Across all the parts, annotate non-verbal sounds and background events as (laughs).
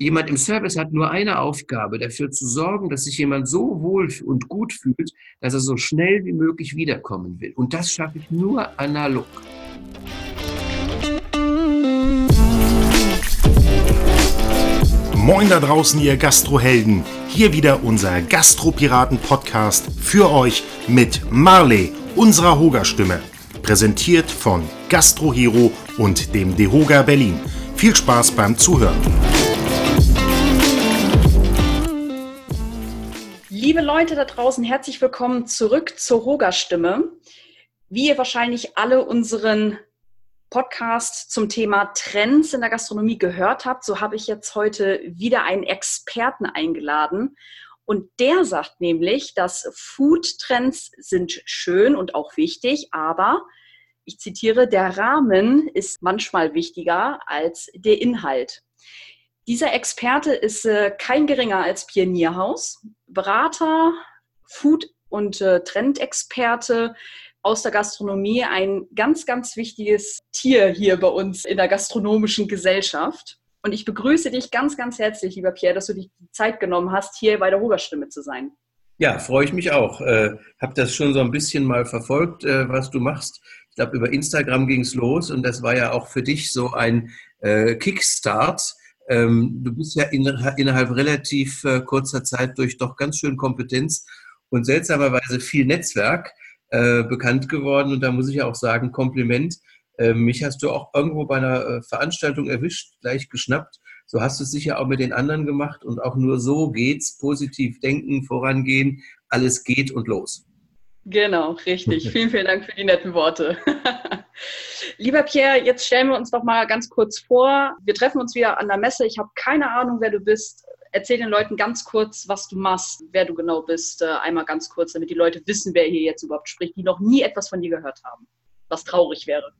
jemand im Service hat nur eine Aufgabe, dafür zu sorgen, dass sich jemand so wohl und gut fühlt, dass er so schnell wie möglich wiederkommen will. Und das schaffe ich nur analog. Moin da draußen, ihr Gastrohelden. Hier wieder unser Gastropiraten-Podcast für euch mit Marley, unserer Hoga-Stimme. Präsentiert von Gastrohero und dem Dehoga Berlin. Viel Spaß beim Zuhören. Liebe Leute da draußen, herzlich willkommen zurück zur Roger-Stimme. Wie ihr wahrscheinlich alle unseren Podcast zum Thema Trends in der Gastronomie gehört habt, so habe ich jetzt heute wieder einen Experten eingeladen. Und der sagt nämlich, dass Food-Trends sind schön und auch wichtig, aber ich zitiere, der Rahmen ist manchmal wichtiger als der Inhalt. Dieser Experte ist äh, kein geringer als Pionierhaus, Berater, Food- und äh, Trendexperte aus der Gastronomie, ein ganz, ganz wichtiges Tier hier bei uns in der gastronomischen Gesellschaft. Und ich begrüße dich ganz, ganz herzlich, lieber Pierre, dass du die Zeit genommen hast, hier bei der Hogerstimme zu sein. Ja, freue ich mich auch. Äh, habe das schon so ein bisschen mal verfolgt, äh, was du machst. Ich glaube, über Instagram ging es los und das war ja auch für dich so ein äh, Kickstart ähm, du bist ja in, innerhalb relativ äh, kurzer Zeit durch doch ganz schön Kompetenz und seltsamerweise viel Netzwerk äh, bekannt geworden. Und da muss ich auch sagen, Kompliment. Äh, mich hast du auch irgendwo bei einer äh, Veranstaltung erwischt, gleich geschnappt. So hast du es sicher auch mit den anderen gemacht und auch nur so geht's. Positiv denken, vorangehen, alles geht und los. Genau, richtig. (laughs) vielen, vielen Dank für die netten Worte. (laughs) Lieber Pierre, jetzt stellen wir uns doch mal ganz kurz vor. Wir treffen uns wieder an der Messe. Ich habe keine Ahnung, wer du bist. Erzähl den Leuten ganz kurz, was du machst, wer du genau bist. Äh, einmal ganz kurz, damit die Leute wissen, wer hier jetzt überhaupt spricht, die noch nie etwas von dir gehört haben. Was traurig wäre.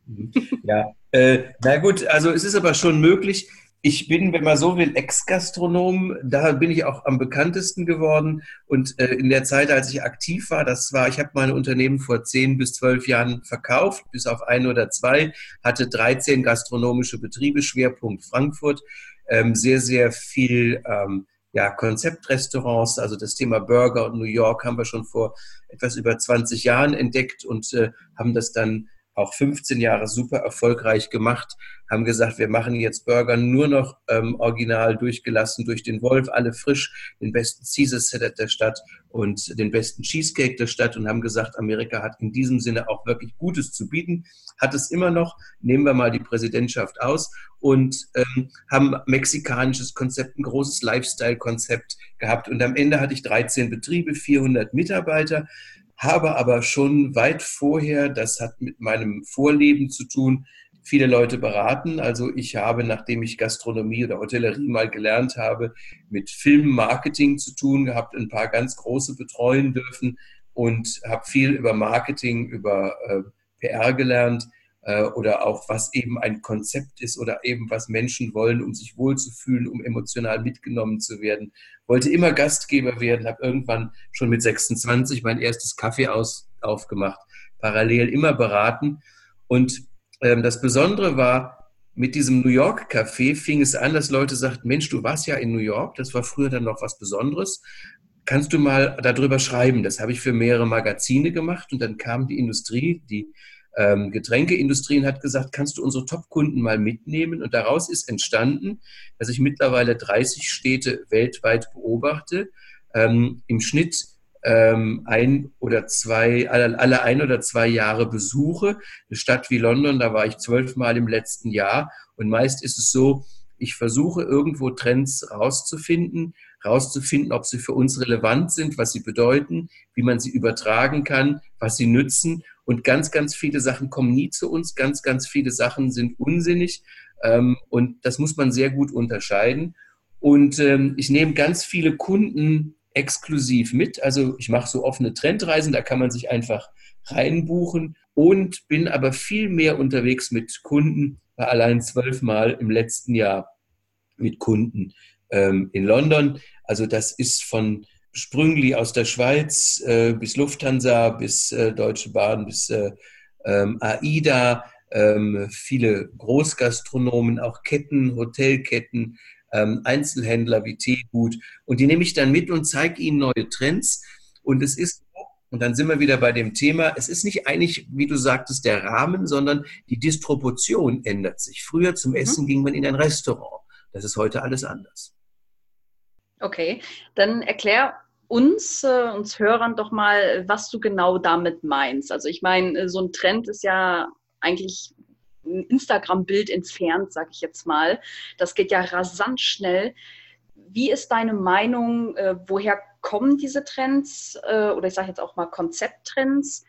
Ja, äh, na gut, also es ist aber schon möglich. Ich bin, wenn man so will, Ex-Gastronom. Da bin ich auch am bekanntesten geworden. Und äh, in der Zeit, als ich aktiv war, das war, ich habe mein Unternehmen vor zehn bis zwölf Jahren verkauft, bis auf ein oder zwei, hatte 13 gastronomische Betriebe, Schwerpunkt Frankfurt, ähm, sehr, sehr viel ähm, ja, Konzeptrestaurants, also das Thema Burger und New York haben wir schon vor etwas über 20 Jahren entdeckt und äh, haben das dann auch 15 Jahre super erfolgreich gemacht, haben gesagt, wir machen jetzt Burger nur noch ähm, original durchgelassen durch den Wolf, alle frisch, den besten Caesar Salad der Stadt und den besten Cheesecake der Stadt und haben gesagt, Amerika hat in diesem Sinne auch wirklich Gutes zu bieten, hat es immer noch, nehmen wir mal die Präsidentschaft aus und ähm, haben mexikanisches Konzept, ein großes Lifestyle-Konzept gehabt und am Ende hatte ich 13 Betriebe, 400 Mitarbeiter, habe aber schon weit vorher, das hat mit meinem Vorleben zu tun, viele Leute beraten. Also ich habe, nachdem ich Gastronomie oder Hotellerie mal gelernt habe, mit Filmmarketing zu tun gehabt, ein paar ganz große betreuen dürfen und habe viel über Marketing, über äh, PR gelernt äh, oder auch was eben ein Konzept ist oder eben was Menschen wollen, um sich wohlzufühlen, um emotional mitgenommen zu werden. Wollte immer Gastgeber werden, habe irgendwann schon mit 26 mein erstes Kaffee aus, aufgemacht, parallel immer beraten. Und ähm, das Besondere war, mit diesem New York Café fing es an, dass Leute sagten, Mensch, du warst ja in New York, das war früher dann noch was Besonderes. Kannst du mal darüber schreiben? Das habe ich für mehrere Magazine gemacht und dann kam die Industrie, die ähm, Getränkeindustrie und hat gesagt, kannst du unsere Top-Kunden mal mitnehmen? Und daraus ist entstanden, dass ich mittlerweile 30 Städte weltweit beobachte, ähm, im Schnitt ähm, ein oder zwei, alle, alle ein oder zwei Jahre besuche. Eine Stadt wie London, da war ich zwölfmal im letzten Jahr. Und meist ist es so, ich versuche irgendwo Trends rauszufinden, rauszufinden, ob sie für uns relevant sind, was sie bedeuten, wie man sie übertragen kann, was sie nützen. Und ganz, ganz viele Sachen kommen nie zu uns. Ganz, ganz viele Sachen sind unsinnig. Ähm, und das muss man sehr gut unterscheiden. Und ähm, ich nehme ganz viele Kunden exklusiv mit. Also ich mache so offene Trendreisen, da kann man sich einfach reinbuchen und bin aber viel mehr unterwegs mit Kunden, war allein zwölfmal im letzten Jahr mit Kunden ähm, in London. Also das ist von Sprüngli aus der Schweiz äh, bis Lufthansa, bis äh, Deutsche Bahn, bis äh, ähm, AIDA, ähm, viele Großgastronomen, auch Ketten, Hotelketten, ähm, Einzelhändler wie Teegut. Und die nehme ich dann mit und zeige ihnen neue Trends. Und es ist, und dann sind wir wieder bei dem Thema, es ist nicht eigentlich, wie du sagtest, der Rahmen, sondern die Disproportion ändert sich. Früher zum mhm. Essen ging man in ein Restaurant. Das ist heute alles anders. Okay, dann erklär uns, äh, uns Hörern doch mal, was du genau damit meinst. Also ich meine, so ein Trend ist ja eigentlich ein Instagram-Bild entfernt, sag ich jetzt mal. Das geht ja rasant schnell. Wie ist deine Meinung? Äh, woher kommen diese Trends äh, oder ich sage jetzt auch mal Konzepttrends?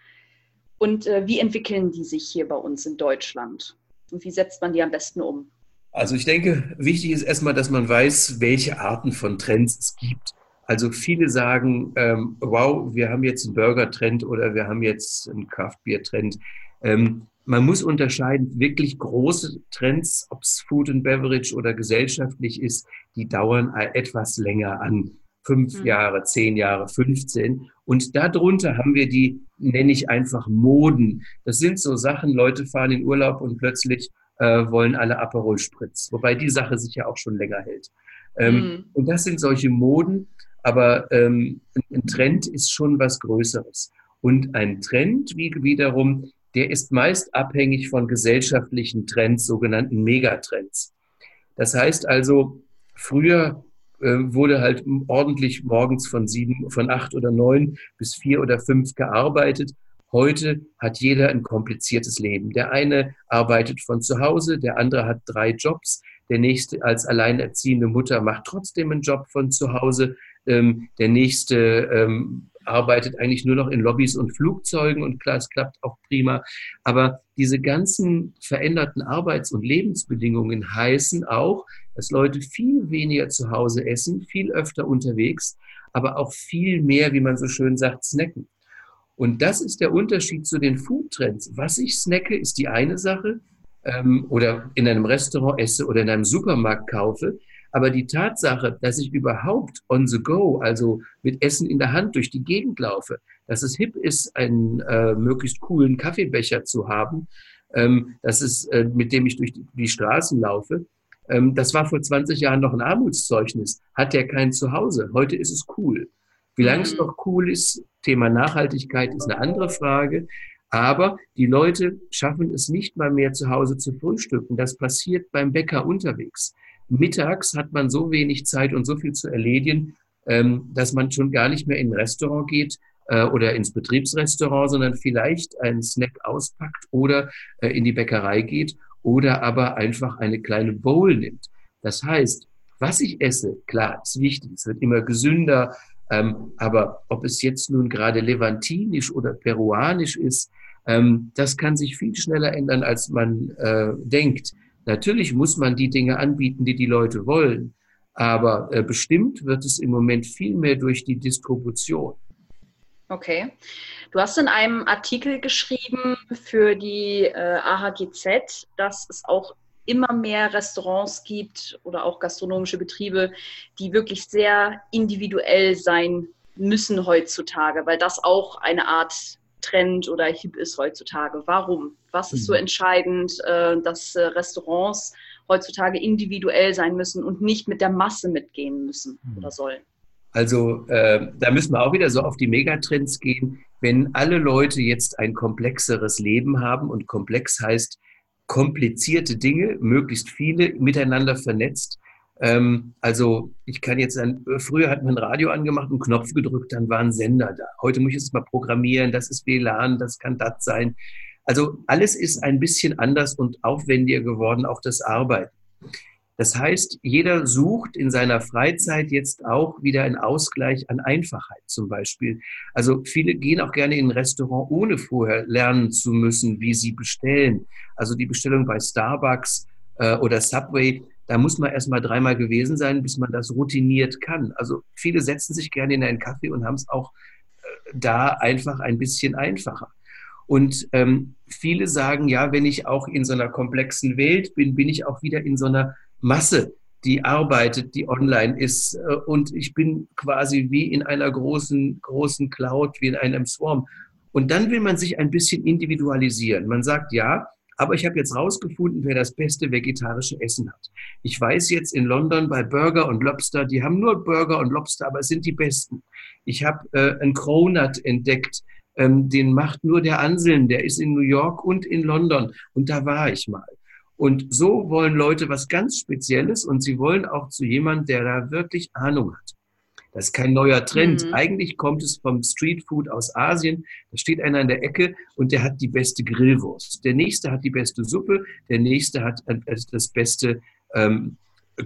Und äh, wie entwickeln die sich hier bei uns in Deutschland? Und wie setzt man die am besten um? Also ich denke, wichtig ist erstmal, dass man weiß, welche Arten von Trends es gibt. Also viele sagen, ähm, wow, wir haben jetzt einen Burger-Trend oder wir haben jetzt einen Craft-Bier-Trend. Ähm, man muss unterscheiden, wirklich große Trends, ob es Food and Beverage oder gesellschaftlich ist, die dauern etwas länger an. Fünf mhm. Jahre, zehn Jahre, 15. Und darunter haben wir die, nenne ich einfach Moden. Das sind so Sachen, Leute fahren in Urlaub und plötzlich äh, wollen alle Aperol Spritz. Wobei die Sache sich ja auch schon länger hält. Ähm, mhm. Und das sind solche Moden. Aber ähm, ein Trend ist schon was Größeres. Und ein Trend wie wiederum, der ist meist abhängig von gesellschaftlichen Trends, sogenannten Megatrends. Das heißt also, früher äh, wurde halt ordentlich morgens von sieben, von acht oder neun bis vier oder fünf gearbeitet. Heute hat jeder ein kompliziertes Leben. Der eine arbeitet von zu Hause, der andere hat drei Jobs, der nächste als alleinerziehende Mutter macht trotzdem einen Job von zu Hause, ähm, der nächste ähm, arbeitet eigentlich nur noch in Lobbys und Flugzeugen und klar, es klappt auch prima. Aber diese ganzen veränderten Arbeits- und Lebensbedingungen heißen auch, dass Leute viel weniger zu Hause essen, viel öfter unterwegs, aber auch viel mehr, wie man so schön sagt, snacken. Und das ist der Unterschied zu den Foodtrends. Was ich snacke, ist die eine Sache, ähm, oder in einem Restaurant esse oder in einem Supermarkt kaufe. Aber die Tatsache, dass ich überhaupt on the go, also mit Essen in der Hand durch die Gegend laufe, dass es hip ist, einen äh, möglichst coolen Kaffeebecher zu haben, ähm, dass es, äh, mit dem ich durch die, die Straßen laufe, ähm, das war vor 20 Jahren noch ein Armutszeugnis. Hat der kein Zuhause. Heute ist es cool. Wie lange es mhm. noch cool ist, Thema Nachhaltigkeit ist eine andere Frage. Aber die Leute schaffen es nicht mal mehr zu Hause zu frühstücken. Das passiert beim Bäcker unterwegs mittags hat man so wenig Zeit und so viel zu erledigen, ähm, dass man schon gar nicht mehr in ein Restaurant geht äh, oder ins Betriebsrestaurant, sondern vielleicht einen Snack auspackt oder äh, in die Bäckerei geht oder aber einfach eine kleine Bowl nimmt. Das heißt, was ich esse, klar, ist wichtig, es wird immer gesünder, ähm, aber ob es jetzt nun gerade levantinisch oder peruanisch ist, ähm, das kann sich viel schneller ändern, als man äh, denkt. Natürlich muss man die Dinge anbieten, die die Leute wollen, aber äh, bestimmt wird es im Moment viel mehr durch die Distribution. Okay. Du hast in einem Artikel geschrieben für die äh, AHGZ, dass es auch immer mehr Restaurants gibt oder auch gastronomische Betriebe, die wirklich sehr individuell sein müssen heutzutage, weil das auch eine Art Trend oder hip ist heutzutage. Warum? Was ist so mhm. entscheidend, äh, dass äh, Restaurants heutzutage individuell sein müssen und nicht mit der Masse mitgehen müssen mhm. oder sollen? Also äh, da müssen wir auch wieder so auf die Megatrends gehen. Wenn alle Leute jetzt ein komplexeres Leben haben und komplex heißt komplizierte Dinge, möglichst viele miteinander vernetzt, ähm, also ich kann jetzt, ein, früher hat man ein Radio angemacht, einen Knopf gedrückt, dann war ein Sender da. Heute muss ich es mal programmieren, das ist WLAN, das kann das sein. Also alles ist ein bisschen anders und aufwendiger geworden, auch das Arbeiten. Das heißt, jeder sucht in seiner Freizeit jetzt auch wieder einen Ausgleich an Einfachheit zum Beispiel. Also viele gehen auch gerne in ein Restaurant, ohne vorher lernen zu müssen, wie sie bestellen. Also die Bestellung bei Starbucks äh, oder Subway, da muss man erst mal dreimal gewesen sein, bis man das routiniert kann. Also viele setzen sich gerne in einen Kaffee und haben es auch äh, da einfach ein bisschen einfacher. Und ähm, viele sagen, ja, wenn ich auch in so einer komplexen Welt bin, bin ich auch wieder in so einer Masse, die arbeitet, die online ist. Äh, und ich bin quasi wie in einer großen, großen Cloud, wie in einem Swarm. Und dann will man sich ein bisschen individualisieren. Man sagt, ja, Aber ich habe jetzt rausgefunden, wer das beste vegetarische Essen hat. Ich weiß jetzt in London bei Burger und Lobster, die haben nur Burger und Lobster, aber es sind die besten. Ich habe äh, einen Cronut entdeckt, ähm, den macht nur der Anselm, der ist in New York und in London und da war ich mal. Und so wollen Leute was ganz Spezielles und sie wollen auch zu jemandem, der da wirklich Ahnung hat. Das ist kein neuer Trend. Mhm. Eigentlich kommt es vom Streetfood aus Asien. Da steht einer in der Ecke und der hat die beste Grillwurst. Der nächste hat die beste Suppe, der nächste hat äh, das beste ähm,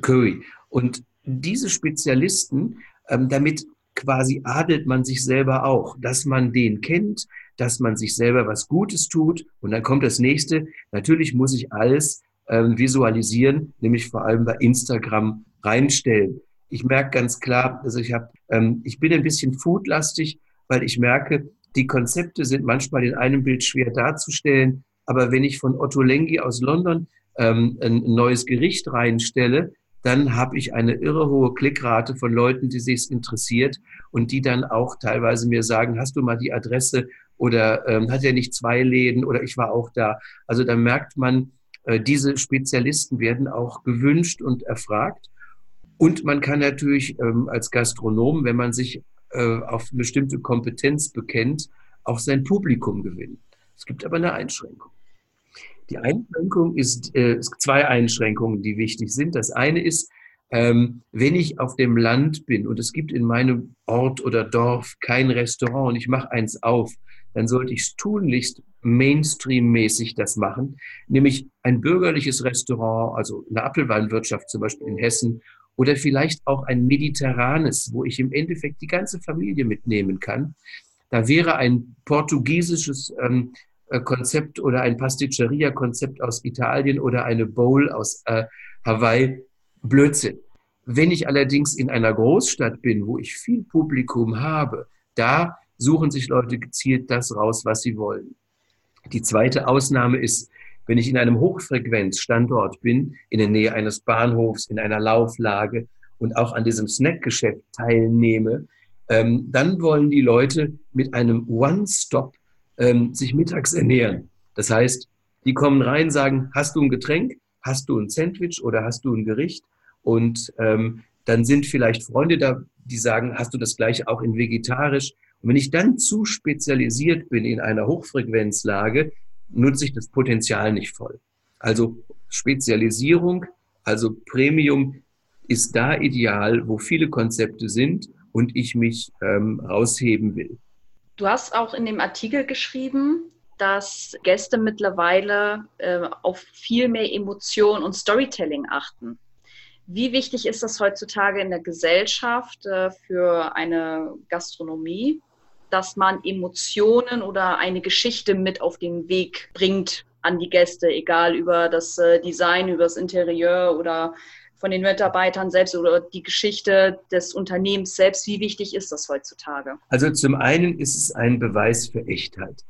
Curry. Und diese Spezialisten, ähm, damit quasi adelt man sich selber auch, dass man den kennt, dass man sich selber was Gutes tut. Und dann kommt das nächste. Natürlich muss ich alles ähm, visualisieren, nämlich vor allem bei Instagram reinstellen. Ich merke ganz klar, also ich habe, ähm, ich bin ein bisschen foodlastig, weil ich merke, die Konzepte sind manchmal in einem Bild schwer darzustellen. Aber wenn ich von Otto Lengi aus London ähm, ein neues Gericht reinstelle, dann habe ich eine irre hohe Klickrate von Leuten, die sich interessiert und die dann auch teilweise mir sagen, hast du mal die Adresse oder ähm, hat er nicht zwei Läden oder ich war auch da. Also da merkt man, diese Spezialisten werden auch gewünscht und erfragt. Und man kann natürlich ähm, als Gastronom, wenn man sich äh, auf bestimmte Kompetenz bekennt, auch sein Publikum gewinnen. Es gibt aber eine Einschränkung. Die Einschränkung ist, äh, zwei Einschränkungen, die wichtig sind. Das eine ist, ähm, wenn ich auf dem Land bin und es gibt in meinem Ort oder Dorf kein Restaurant und ich mache eins auf, dann sollte ich tunlichst Mainstream-mäßig das machen, nämlich ein bürgerliches Restaurant, also eine Apfelweinwirtschaft zum Beispiel in Hessen oder vielleicht auch ein mediterranes, wo ich im Endeffekt die ganze Familie mitnehmen kann. Da wäre ein portugiesisches ähm, äh, Konzept oder ein Pasticceria-Konzept aus Italien oder eine Bowl aus äh, Hawaii Blödsinn. Wenn ich allerdings in einer Großstadt bin, wo ich viel Publikum habe, da suchen sich Leute gezielt das raus, was sie wollen. Die zweite Ausnahme ist, wenn ich in einem Hochfrequenzstandort bin, in der Nähe eines Bahnhofs, in einer Lauflage und auch an diesem Snackgeschäft teilnehme, ähm, dann wollen die Leute mit einem One-Stop ähm, sich mittags ernähren. Das heißt, die kommen rein, sagen, hast du ein Getränk, hast du ein Sandwich oder hast du ein Gericht? Und ähm, dann sind vielleicht Freunde da, die sagen, hast du das gleiche auch in vegetarisch? Und wenn ich dann zu spezialisiert bin in einer Hochfrequenzlage, nutze ich das Potenzial nicht voll. Also Spezialisierung, also Premium ist da ideal, wo viele Konzepte sind und ich mich ähm, rausheben will. Du hast auch in dem Artikel geschrieben, dass Gäste mittlerweile äh, auf viel mehr Emotion und Storytelling achten. Wie wichtig ist das heutzutage in der Gesellschaft äh, für eine Gastronomie, dass man Emotionen oder eine Geschichte mit auf den Weg bringt an die Gäste, egal über das äh, Design, über das Interieur oder von den Mitarbeitern selbst oder die Geschichte des Unternehmens selbst. Wie wichtig ist das heutzutage? Also zum einen ist es ein Beweis für Echtheit.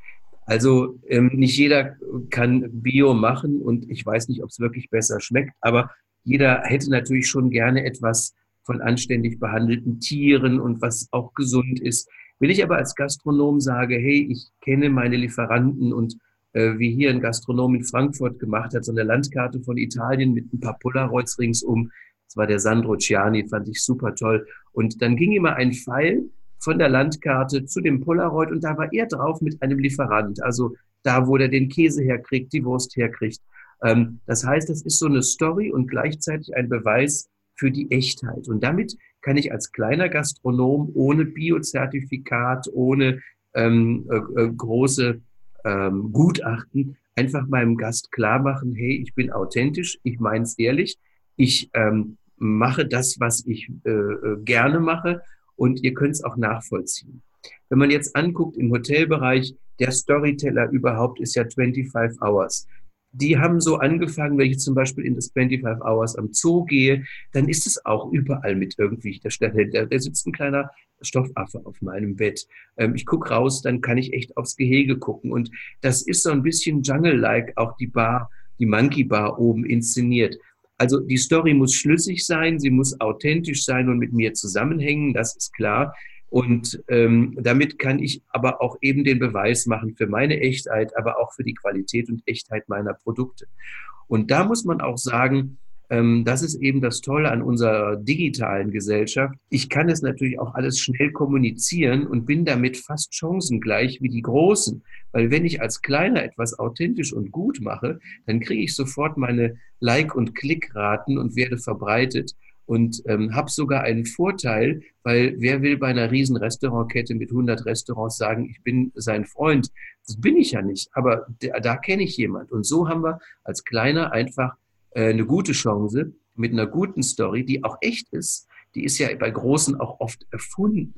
Also ähm, nicht jeder kann Bio machen und ich weiß nicht, ob es wirklich besser schmeckt, aber jeder hätte natürlich schon gerne etwas von anständig behandelten Tieren und was auch gesund ist. Wenn ich aber als Gastronom sage, hey, ich kenne meine Lieferanten und äh, wie hier ein Gastronom in Frankfurt gemacht hat, so eine Landkarte von Italien mit ein paar Polaroids ringsum. Das war der Sandro Ciani, fand ich super toll. Und dann ging immer ein Pfeil von der Landkarte zu dem Polaroid und da war er drauf mit einem Lieferant. Also da, wo der den Käse herkriegt, die Wurst herkriegt. Ähm, das heißt, das ist so eine Story und gleichzeitig ein Beweis für die Echtheit. Und damit kann ich als kleiner Gastronom ohne Biozertifikat, ohne ähm, äh, äh große ähm, Gutachten einfach meinem Gast klar machen, hey, ich bin authentisch, ich meine es ehrlich, ich ähm, mache das, was ich äh, äh gerne mache und ihr könnt es auch nachvollziehen. Wenn man jetzt anguckt im Hotelbereich, der Storyteller überhaupt ist ja 25 Hours die haben so angefangen, wenn ich zum Beispiel in das 25 Hours am Zoo gehe, dann ist es auch überall mit irgendwie, da, da, da sitzt ein kleiner Stoffaffe auf meinem Bett. Ähm, ich gucke raus, dann kann ich echt aufs Gehege gucken. Und das ist so ein bisschen Jungle-like, auch die Bar, die Monkey Bar oben inszeniert. Also die Story muss schlüssig sein, sie muss authentisch sein und mit mir zusammenhängen, das ist klar. Und ähm, damit kann ich aber auch eben den Beweis machen für meine Echtheit, aber auch für die Qualität und Echtheit meiner Produkte. Und da muss man auch sagen, ähm, das ist eben das Tolle an unserer digitalen Gesellschaft. Ich kann es natürlich auch alles schnell kommunizieren und bin damit fast chancengleich wie die Großen. Weil wenn ich als Kleiner etwas authentisch und gut mache, dann kriege ich sofort meine Like- und Klickraten und werde verbreitet und ähm, habe sogar einen Vorteil, weil wer will bei einer riesen Restaurantkette mit 100 Restaurants sagen, ich bin sein Freund? Das bin ich ja nicht, aber da, da kenne ich jemand. Und so haben wir als Kleiner einfach äh, eine gute Chance mit einer guten Story, die auch echt ist. Die ist ja bei Großen auch oft erfunden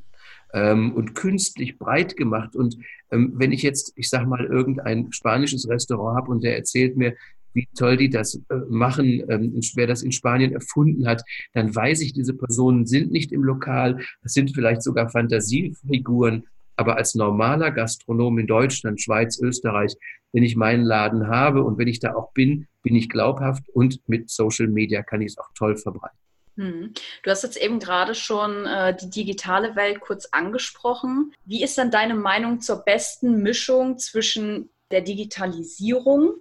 ähm, und künstlich breit gemacht. Und ähm, wenn ich jetzt, ich sag mal, irgendein spanisches Restaurant habe und der erzählt mir, wie toll die das äh, machen, ähm, wer das in Spanien erfunden hat, dann weiß ich, diese Personen sind nicht im Lokal, das sind vielleicht sogar Fantasiefiguren, aber als normaler Gastronom in Deutschland, Schweiz, Österreich, wenn ich meinen Laden habe und wenn ich da auch bin, bin ich glaubhaft und mit Social Media kann ich es auch toll verbreiten. Hm. Du hast jetzt eben gerade schon äh, die digitale Welt kurz angesprochen. Wie ist dann deine Meinung zur besten Mischung zwischen der Digitalisierung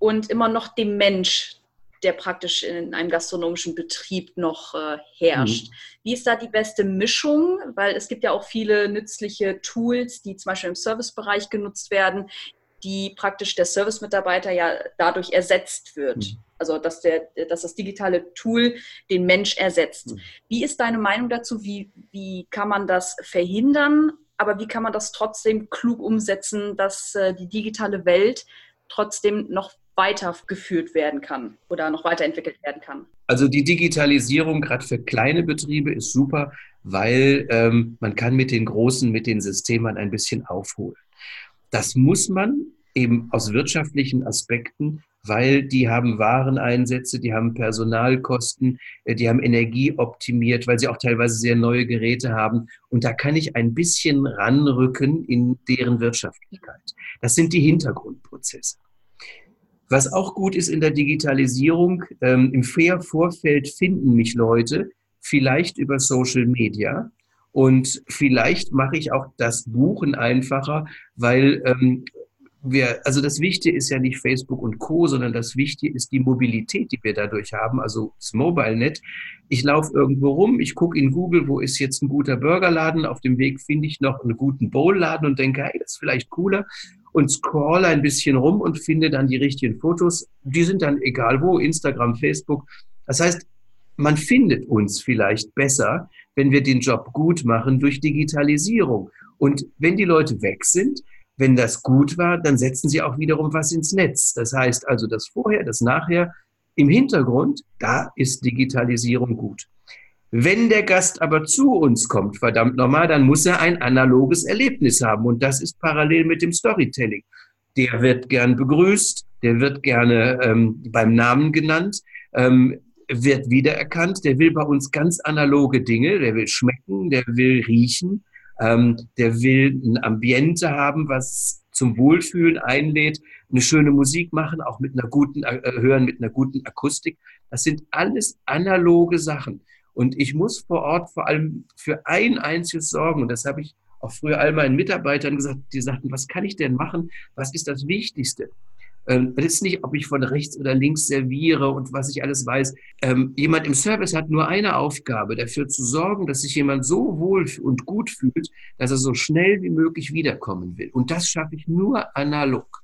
und immer noch dem Mensch, der praktisch in einem gastronomischen Betrieb noch äh, herrscht. Mhm. Wie ist da die beste Mischung? Weil es gibt ja auch viele nützliche Tools, die zum Beispiel im Servicebereich genutzt werden, die praktisch der Service-Mitarbeiter ja dadurch ersetzt wird. Mhm. Also dass, der, dass das digitale Tool den Mensch ersetzt. Mhm. Wie ist deine Meinung dazu? Wie, wie kann man das verhindern? Aber wie kann man das trotzdem klug umsetzen, dass äh, die digitale Welt trotzdem noch weitergeführt werden kann oder noch weiterentwickelt werden kann? Also die Digitalisierung gerade für kleine Betriebe ist super, weil ähm, man kann mit den großen, mit den Systemen ein bisschen aufholen. Das muss man eben aus wirtschaftlichen Aspekten, weil die haben Wareneinsätze, die haben Personalkosten, äh, die haben Energie optimiert, weil sie auch teilweise sehr neue Geräte haben. Und da kann ich ein bisschen ranrücken in deren Wirtschaftlichkeit. Das sind die Hintergrundprozesse. Was auch gut ist in der Digitalisierung, ähm, im Fair Vorfeld finden mich Leute, vielleicht über Social Media. Und vielleicht mache ich auch das Buchen einfacher, weil ähm, wir, also das Wichtige ist ja nicht Facebook und Co., sondern das Wichtige ist die Mobilität, die wir dadurch haben, also das MobileNet. Ich laufe irgendwo rum, ich gucke in Google, wo ist jetzt ein guter Burgerladen, auf dem Weg finde ich noch einen guten Bowlladen und denke, hey, das ist vielleicht cooler und scroll ein bisschen rum und finde dann die richtigen Fotos. Die sind dann egal wo, Instagram, Facebook. Das heißt, man findet uns vielleicht besser, wenn wir den Job gut machen durch Digitalisierung. Und wenn die Leute weg sind, wenn das gut war, dann setzen sie auch wiederum was ins Netz. Das heißt also, das Vorher, das Nachher im Hintergrund, da ist Digitalisierung gut. Wenn der Gast aber zu uns kommt, verdammt nochmal, dann muss er ein analoges Erlebnis haben. Und das ist parallel mit dem Storytelling. Der wird gern begrüßt, der wird gerne ähm, beim Namen genannt, ähm, wird wiedererkannt, der will bei uns ganz analoge Dinge, der will schmecken, der will riechen, ähm, der will ein Ambiente haben, was zum Wohlfühlen einlädt, eine schöne Musik machen, auch mit einer guten, äh, hören mit einer guten Akustik. Das sind alles analoge Sachen. Und ich muss vor Ort vor allem für ein einziges sorgen. Und das habe ich auch früher all meinen Mitarbeitern gesagt, die sagten, was kann ich denn machen? Was ist das Wichtigste? Ähm, das ist nicht, ob ich von rechts oder links serviere und was ich alles weiß. Ähm, jemand im Service hat nur eine Aufgabe, dafür zu sorgen, dass sich jemand so wohl und gut fühlt, dass er so schnell wie möglich wiederkommen will. Und das schaffe ich nur analog.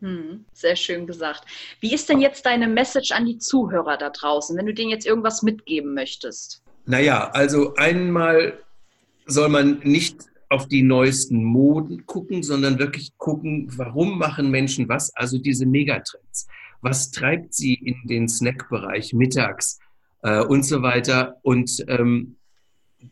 Hm, sehr schön gesagt. Wie ist denn jetzt deine Message an die Zuhörer da draußen, wenn du denen jetzt irgendwas mitgeben möchtest? Naja, also einmal soll man nicht auf die neuesten Moden gucken, sondern wirklich gucken, warum machen Menschen was, also diese Megatrends. Was treibt sie in den Snackbereich mittags äh, und so weiter. Und ähm,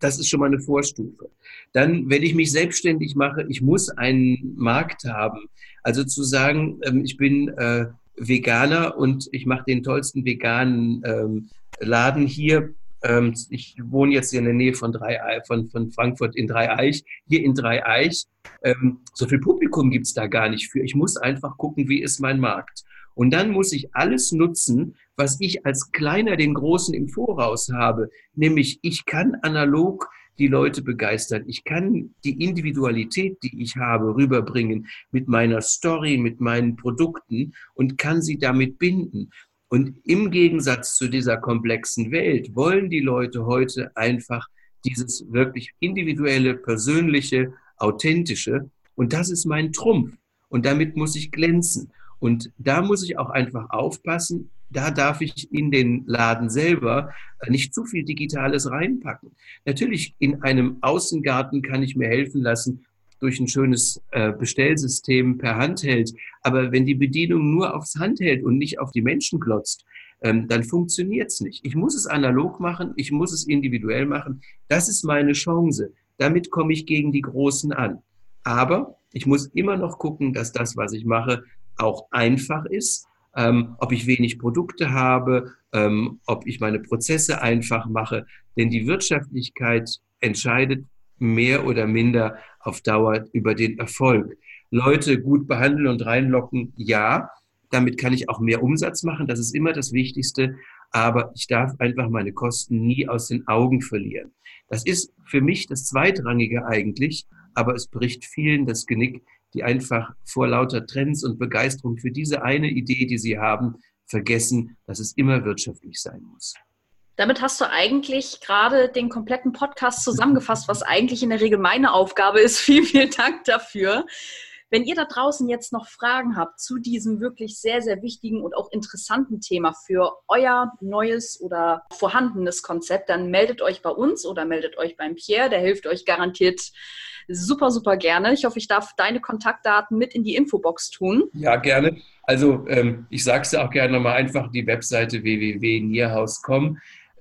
das ist schon mal eine Vorstufe. Dann, wenn ich mich selbstständig mache, ich muss einen Markt haben. Also zu sagen, ähm, ich bin äh, Veganer und ich mache den tollsten veganen ähm, Laden hier. Ähm, ich wohne jetzt in der Nähe von, Dreieich, von, von Frankfurt in Dreieich. Hier in Dreieich, ähm, so viel Publikum gibt's da gar nicht für. Ich muss einfach gucken, wie ist mein Markt. Und dann muss ich alles nutzen, was ich als Kleiner den Großen im Voraus habe. Nämlich, ich kann analog die Leute begeistern. Ich kann die Individualität, die ich habe, rüberbringen mit meiner Story, mit meinen Produkten und kann sie damit binden. Und im Gegensatz zu dieser komplexen Welt wollen die Leute heute einfach dieses wirklich individuelle, persönliche, authentische. Und das ist mein Trumpf. Und damit muss ich glänzen. Und da muss ich auch einfach aufpassen. Da darf ich in den Laden selber nicht zu viel Digitales reinpacken. Natürlich in einem Außengarten kann ich mir helfen lassen durch ein schönes äh, Bestellsystem per Handheld. Aber wenn die Bedienung nur aufs Handheld und nicht auf die Menschen klotzt, ähm, dann funktioniert es nicht. Ich muss es analog machen, ich muss es individuell machen. Das ist meine Chance. Damit komme ich gegen die Großen an. Aber ich muss immer noch gucken, dass das, was ich mache, auch einfach ist. Ähm, ob ich wenig Produkte habe, ähm, ob ich meine Prozesse einfach mache. Denn die Wirtschaftlichkeit entscheidet mehr oder minder auf Dauer über den Erfolg. Leute gut behandeln und reinlocken, ja. Damit kann ich auch mehr Umsatz machen. Das ist immer das Wichtigste. Aber ich darf einfach meine Kosten nie aus den Augen verlieren. Das ist für mich das Zweitrangige eigentlich, aber es bricht vielen das Genick, die einfach vor lauter Trends und Begeisterung für diese eine Idee, die sie haben, vergessen, dass es immer wirtschaftlich sein muss. Damit hast du eigentlich gerade den kompletten Podcast zusammengefasst, was eigentlich in der Regel meine Aufgabe ist. (laughs) Vielen, vielen Dank dafür. Wenn ihr da draußen jetzt noch Fragen habt zu diesem wirklich sehr, sehr wichtigen und auch interessanten Thema für euer neues oder vorhandenes Konzept, dann meldet euch bei uns oder meldet euch beim Pierre. Der hilft euch garantiert super, super gerne. Ich hoffe, ich darf deine Kontaktdaten mit in die Infobox tun. Ja, gerne. Also ähm, ich sage es auch gerne nochmal einfach die Webseite www.nierhaus.com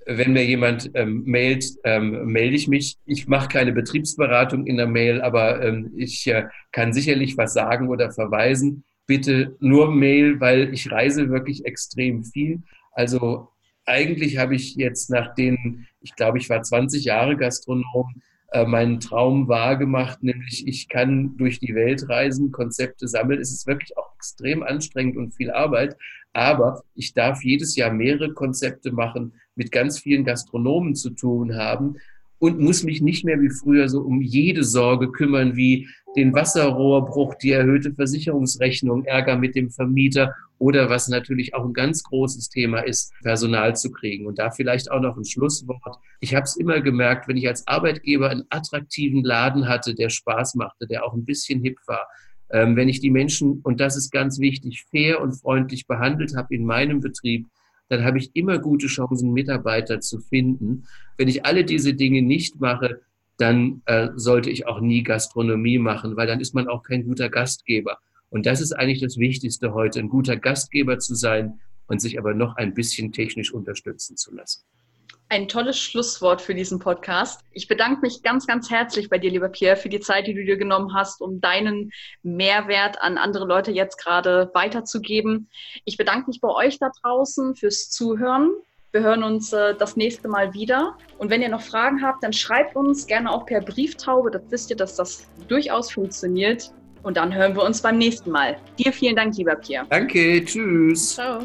wenn mir jemand ähm, mailt, ähm, melde ich mich. Ich mache keine Betriebsberatung in der Mail, aber ähm, ich äh, kann sicherlich was sagen oder verweisen. Bitte nur Mail, weil ich reise wirklich extrem viel. Also eigentlich habe ich jetzt nach den, ich glaube, ich war 20 Jahre Gastronom, äh, meinen Traum wahrgemacht, nämlich ich kann durch die Welt reisen, Konzepte sammeln. Es ist wirklich auch extrem anstrengend und viel Arbeit, aber ich darf jedes Jahr mehrere Konzepte machen, mit ganz vielen Gastronomen zu tun haben und muss mich nicht mehr wie früher so um jede Sorge kümmern, wie den Wasserrohrbruch, die erhöhte Versicherungsrechnung, Ärger mit dem Vermieter oder was natürlich auch ein ganz großes Thema ist, Personal zu kriegen. Und da vielleicht auch noch ein Schlusswort. Ich habe es immer gemerkt, wenn ich als Arbeitgeber einen attraktiven Laden hatte, der Spaß machte, der auch ein bisschen hip war, ähm, wenn ich die Menschen, und das ist ganz wichtig, fair und freundlich behandelt habe in meinem Betrieb, dann habe ich immer gute Chancen, Mitarbeiter zu finden. Wenn ich alle diese Dinge nicht mache, dann äh, sollte ich auch nie Gastronomie machen, weil dann ist man auch kein guter Gastgeber. Und das ist eigentlich das Wichtigste heute, ein guter Gastgeber zu sein und sich aber noch ein bisschen technisch unterstützen zu lassen ein tolles Schlusswort für diesen Podcast. Ich bedanke mich ganz, ganz herzlich bei dir, lieber Pierre, für die Zeit, die du dir genommen hast, um deinen Mehrwert an andere Leute jetzt gerade weiterzugeben. Ich bedanke mich bei euch da draußen fürs Zuhören. Wir hören uns äh, das nächste Mal wieder. Und wenn ihr noch Fragen habt, dann schreibt uns gerne auch per Brieftaube. Das wisst ihr, dass das durchaus funktioniert. Und dann hören wir uns beim nächsten Mal. Dir vielen Dank, lieber Pierre. Danke, tschüss. Ciao.